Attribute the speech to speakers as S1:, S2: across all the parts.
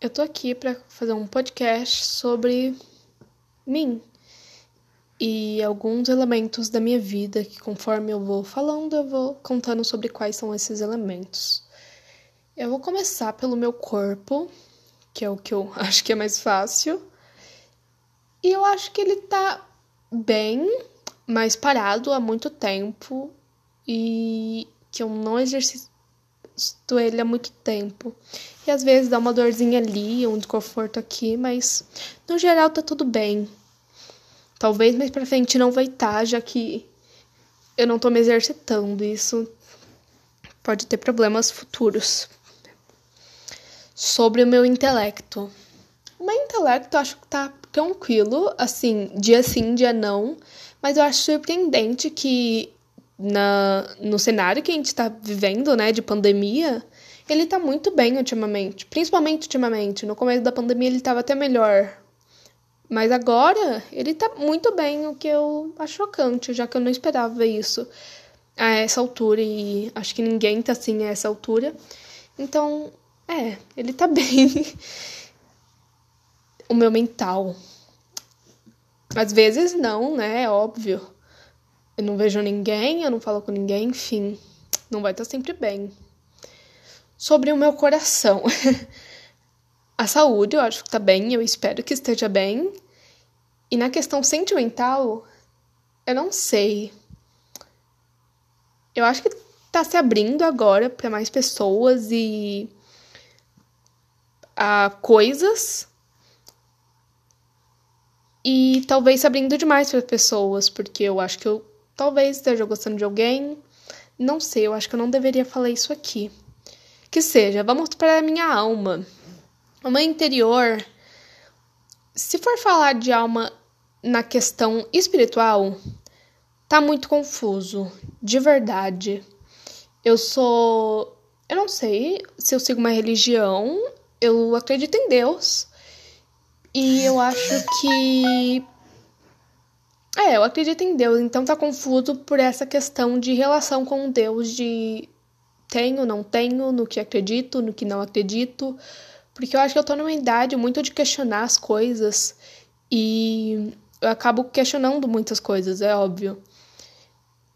S1: Eu tô aqui para fazer um podcast sobre mim e alguns elementos da minha vida que, conforme eu vou falando, eu vou contando sobre quais são esses elementos. Eu vou começar pelo meu corpo, que é o que eu acho que é mais fácil. E eu acho que ele tá bem, mas parado há muito tempo e que eu não exercito ele há muito tempo. E às vezes dá uma dorzinha ali, um desconforto aqui, mas no geral tá tudo bem. Talvez mais pra frente não vai estar, tá, já que eu não tô me exercitando. Isso pode ter problemas futuros. Sobre o meu intelecto. O meu intelecto eu acho que tá tranquilo, assim, dia sim, dia não. Mas eu acho surpreendente que na, no cenário que a gente está vivendo, né, de pandemia, ele está muito bem ultimamente. Principalmente ultimamente. No começo da pandemia ele estava até melhor. Mas agora ele está muito bem, o que eu acho chocante, já que eu não esperava isso a essa altura. E acho que ninguém tá assim a essa altura. Então, é, ele tá bem. o meu mental. Às vezes não, né? É óbvio eu não vejo ninguém, eu não falo com ninguém, enfim, não vai estar sempre bem. Sobre o meu coração. a saúde, eu acho que tá bem, eu espero que esteja bem. E na questão sentimental, eu não sei. Eu acho que tá se abrindo agora para mais pessoas e a coisas e talvez se abrindo demais para pessoas, porque eu acho que eu Talvez esteja gostando de alguém. Não sei, eu acho que eu não deveria falar isso aqui. Que seja, vamos para a minha alma. Alma interior. Se for falar de alma na questão espiritual, tá muito confuso, de verdade. Eu sou. Eu não sei se eu sigo uma religião, eu acredito em Deus. E eu acho que é, eu acredito em Deus, então tá confuso por essa questão de relação com Deus, de tenho, não tenho, no que acredito, no que não acredito, porque eu acho que eu tô numa idade muito de questionar as coisas e eu acabo questionando muitas coisas, é óbvio.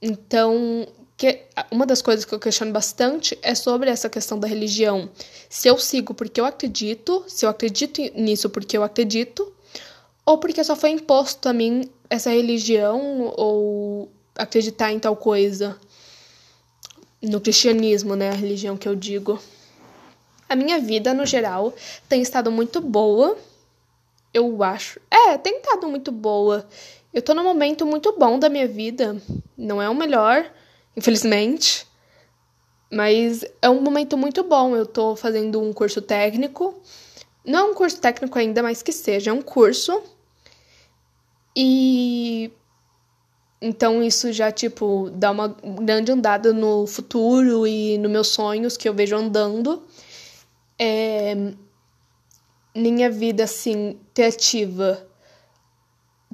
S1: Então, que, uma das coisas que eu questiono bastante é sobre essa questão da religião. Se eu sigo porque eu acredito, se eu acredito nisso porque eu acredito, ou porque só foi imposto a mim essa religião ou acreditar em tal coisa. No cristianismo, né? A religião que eu digo. A minha vida, no geral, tem estado muito boa. Eu acho. É, tem estado muito boa. Eu tô num momento muito bom da minha vida. Não é o melhor, infelizmente. Mas é um momento muito bom. Eu tô fazendo um curso técnico. Não é um curso técnico ainda, mas que seja é um curso e então isso já, tipo, dá uma grande andada no futuro e nos meus sonhos que eu vejo andando. É... Minha vida, assim, criativa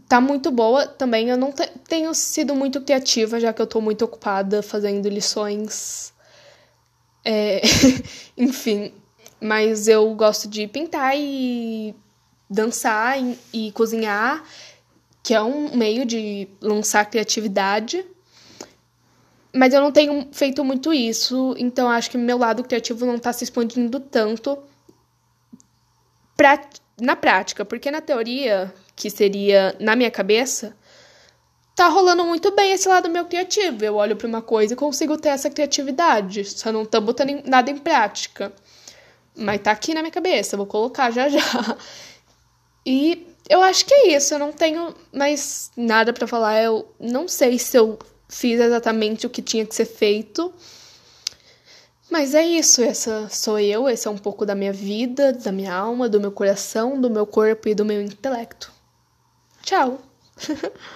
S1: tá muito boa também. Eu não tenho sido muito criativa, já que eu tô muito ocupada fazendo lições. É... Enfim, mas eu gosto de pintar e dançar e, e cozinhar que é um meio de lançar criatividade. Mas eu não tenho feito muito isso, então acho que meu lado criativo não está se expandindo tanto pra, na prática, porque na teoria, que seria na minha cabeça, tá rolando muito bem esse lado meu criativo. Eu olho para uma coisa e consigo ter essa criatividade, só não tô botando nada em prática. Mas tá aqui na minha cabeça, vou colocar já já. E eu acho que é isso. Eu não tenho mais nada para falar. Eu não sei se eu fiz exatamente o que tinha que ser feito. Mas é isso, essa sou eu, esse é um pouco da minha vida, da minha alma, do meu coração, do meu corpo e do meu intelecto. Tchau!